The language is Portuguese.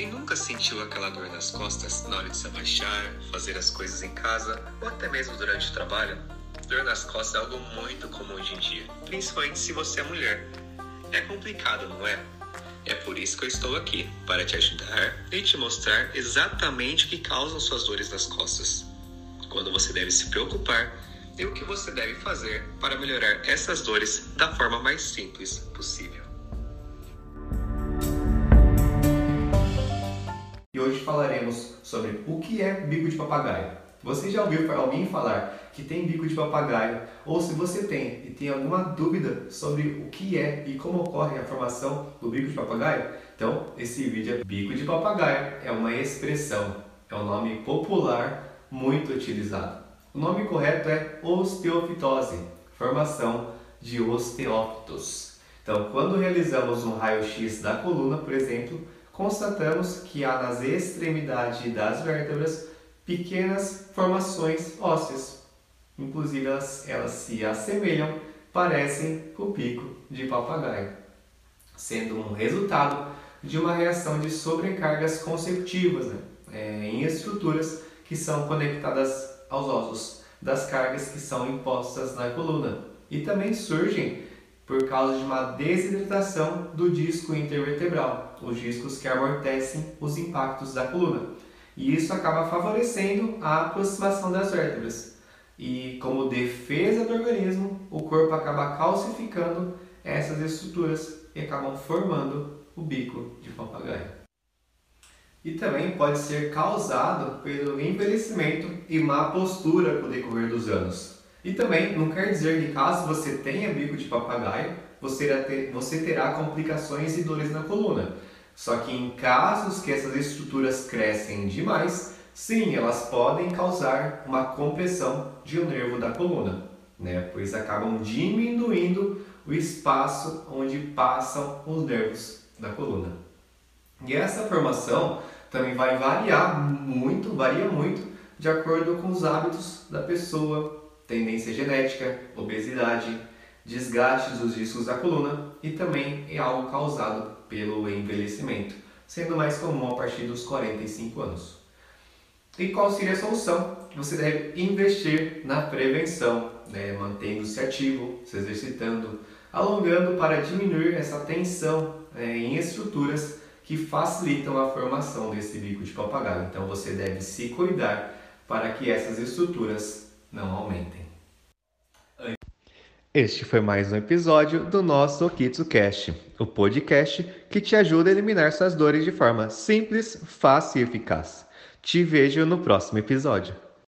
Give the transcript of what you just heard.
Quem nunca sentiu aquela dor nas costas na hora de se abaixar, fazer as coisas em casa ou até mesmo durante o trabalho? Dor nas costas é algo muito comum hoje em dia, principalmente se você é mulher. É complicado, não é? É por isso que eu estou aqui, para te ajudar e te mostrar exatamente o que causam suas dores nas costas. Quando você deve se preocupar e o que você deve fazer para melhorar essas dores da forma mais simples possível. Hoje falaremos sobre o que é bico de papagaio. Você já ouviu alguém falar que tem bico de papagaio? Ou se você tem e tem alguma dúvida sobre o que é e como ocorre a formação do bico de papagaio? Então, esse vídeo é bico de papagaio, é uma expressão, é um nome popular muito utilizado. O nome correto é osteofitose, formação de osteófitos. Então, quando realizamos um raio-x da coluna, por exemplo, constatamos que há nas extremidades das vértebras pequenas formações ósseas. Inclusive, elas, elas se assemelham, parecem o pico de papagaio, sendo um resultado de uma reação de sobrecargas consecutivas né? é, em estruturas que são conectadas aos ossos das cargas que são impostas na coluna e também surgem por causa de uma desidratação do disco intervertebral, os discos que amortecem os impactos da coluna. E isso acaba favorecendo a aproximação das vértebras. E como defesa do organismo, o corpo acaba calcificando essas estruturas e acabam formando o bico de papagaio e também pode ser causado pelo envelhecimento e má postura com o decorrer dos anos. E também não quer dizer que caso você tenha bico de papagaio, você terá complicações e dores na coluna. Só que em casos que essas estruturas crescem demais, sim, elas podem causar uma compressão de um nervo da coluna, né? pois acabam diminuindo o espaço onde passam os nervos da coluna. E essa formação também vai variar muito, varia muito de acordo com os hábitos da pessoa, tendência genética, obesidade, desgastes dos discos da coluna e também é algo causado pelo envelhecimento, sendo mais comum a partir dos 45 anos. E qual seria a solução? Você deve investir na prevenção, né? mantendo-se ativo, se exercitando, alongando para diminuir essa tensão né? em estruturas que facilitam a formação desse bico de papagaio. Então você deve se cuidar para que essas estruturas não aumentem. Este foi mais um episódio do nosso OkitsuCast, o podcast que te ajuda a eliminar suas dores de forma simples, fácil e eficaz. Te vejo no próximo episódio.